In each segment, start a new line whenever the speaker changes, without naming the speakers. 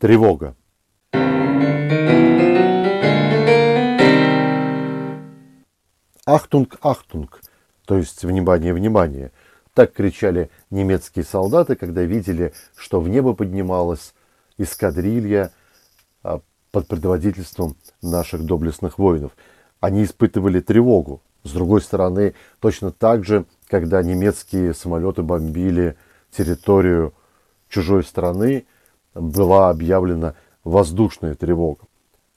Тревога. Achtung, Achtung, то есть внимание, внимание. Так кричали немецкие солдаты, когда видели, что в небо поднималась эскадрилья а, под предводительством наших доблестных воинов. Они испытывали тревогу. С другой стороны, точно так же, когда немецкие самолеты бомбили территорию чужой страны, была объявлена воздушная тревога.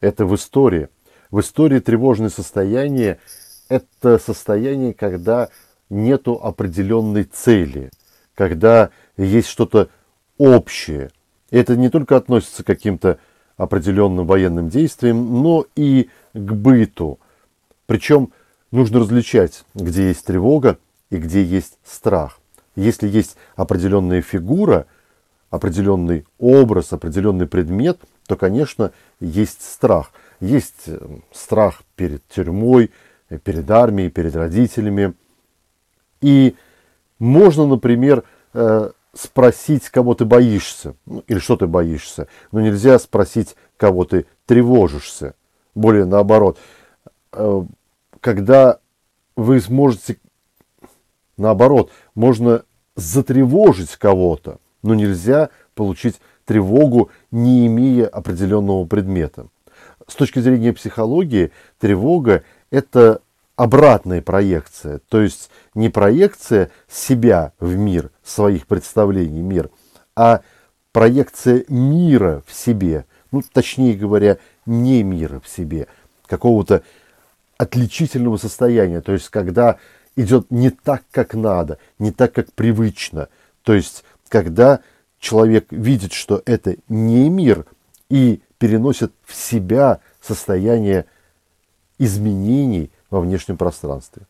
Это в истории. В истории тревожное состояние – это состояние, когда нету определенной цели, когда есть что-то общее. Это не только относится к каким-то определенным военным действиям, но и к быту. Причем нужно различать, где есть тревога и где есть страх. Если есть определенная фигура, определенный образ, определенный предмет, то, конечно, есть страх. Есть э, страх перед тюрьмой, э, перед армией, перед родителями. И можно, например, э, спросить, кого ты боишься, ну, или что ты боишься, но нельзя спросить, кого ты тревожишься. Более наоборот, когда вы сможете, наоборот, можно затревожить кого-то, но нельзя получить тревогу, не имея определенного предмета. С точки зрения психологии, тревога – это обратная проекция, то есть не проекция себя в мир, своих представлений мир, а проекция мира в себе, ну, точнее говоря, не мира в себе, какого-то отличительного состояния, то есть когда идет не так, как надо, не так, как привычно, то есть когда человек видит, что это не мир и переносит в себя состояние изменений во внешнем пространстве.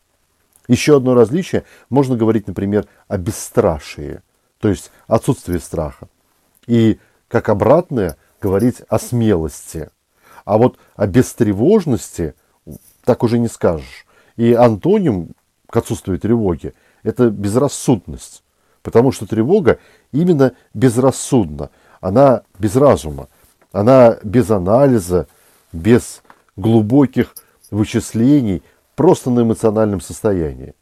Еще одно различие, можно говорить, например, о бесстрашии, то есть отсутствии страха. И как обратное, говорить о смелости. А вот о бестревожности так уже не скажешь. И антоним к отсутствию тревоги – это безрассудность. Потому что тревога именно безрассудна. Она без разума. Она без анализа, без глубоких вычислений, просто на эмоциональном состоянии.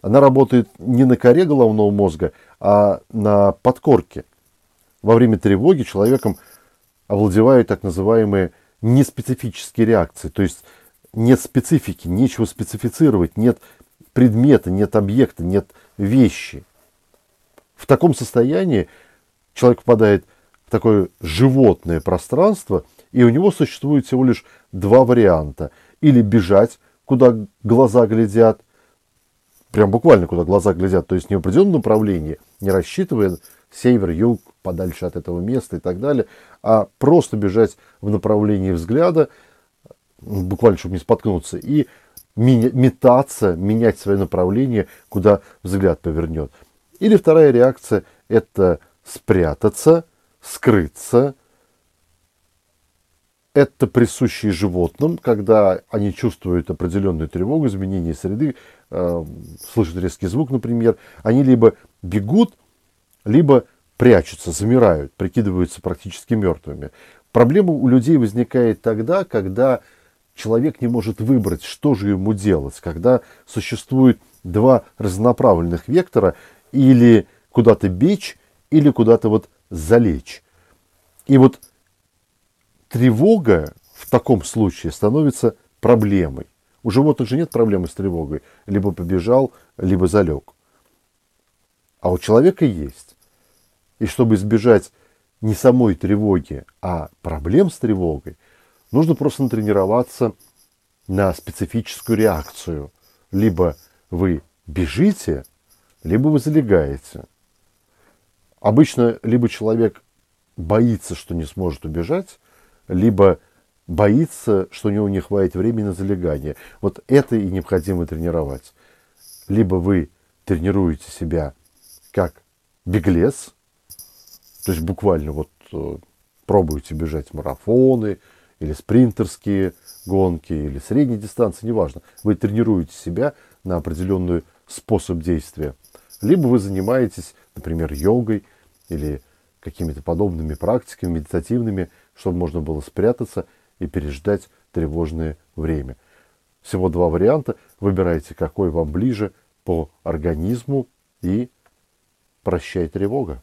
Она работает не на коре головного мозга, а на подкорке. Во время тревоги человеком овладевают так называемые неспецифические реакции. То есть нет специфики, нечего специфицировать, нет предмета, нет объекта, нет вещи. В таком состоянии человек попадает в такое животное пространство, и у него существует всего лишь два варианта. Или бежать, куда глаза глядят, прям буквально куда глаза глядят, то есть не в определенном направлении, не рассчитывая север, юг, подальше от этого места и так далее, а просто бежать в направлении взгляда, буквально, чтобы не споткнуться, и метаться, менять свое направление, куда взгляд повернет. Или вторая реакция – это спрятаться, скрыться. Это присущие животным, когда они чувствуют определенную тревогу, изменение среды, э, слышат резкий звук, например. Они либо бегут, либо прячутся, замирают, прикидываются практически мертвыми. Проблема у людей возникает тогда, когда человек не может выбрать, что же ему делать, когда существует два разнонаправленных вектора, или куда-то бечь, или куда-то вот залечь. И вот тревога в таком случае становится проблемой. У животных же нет проблемы с тревогой. Либо побежал, либо залег. А у человека есть. И чтобы избежать не самой тревоги, а проблем с тревогой, нужно просто натренироваться на специфическую реакцию. Либо вы бежите, либо вы залегаете. Обычно либо человек боится, что не сможет убежать, либо боится, что у него не хватит времени на залегание. Вот это и необходимо тренировать. Либо вы тренируете себя как беглец, то есть буквально вот э, пробуете бежать марафоны или спринтерские гонки или средние дистанции, неважно. Вы тренируете себя на определенный способ действия – либо вы занимаетесь, например, йогой или какими-то подобными практиками медитативными, чтобы можно было спрятаться и переждать тревожное время. Всего два варианта. Выбирайте, какой вам ближе по организму и прощай тревога.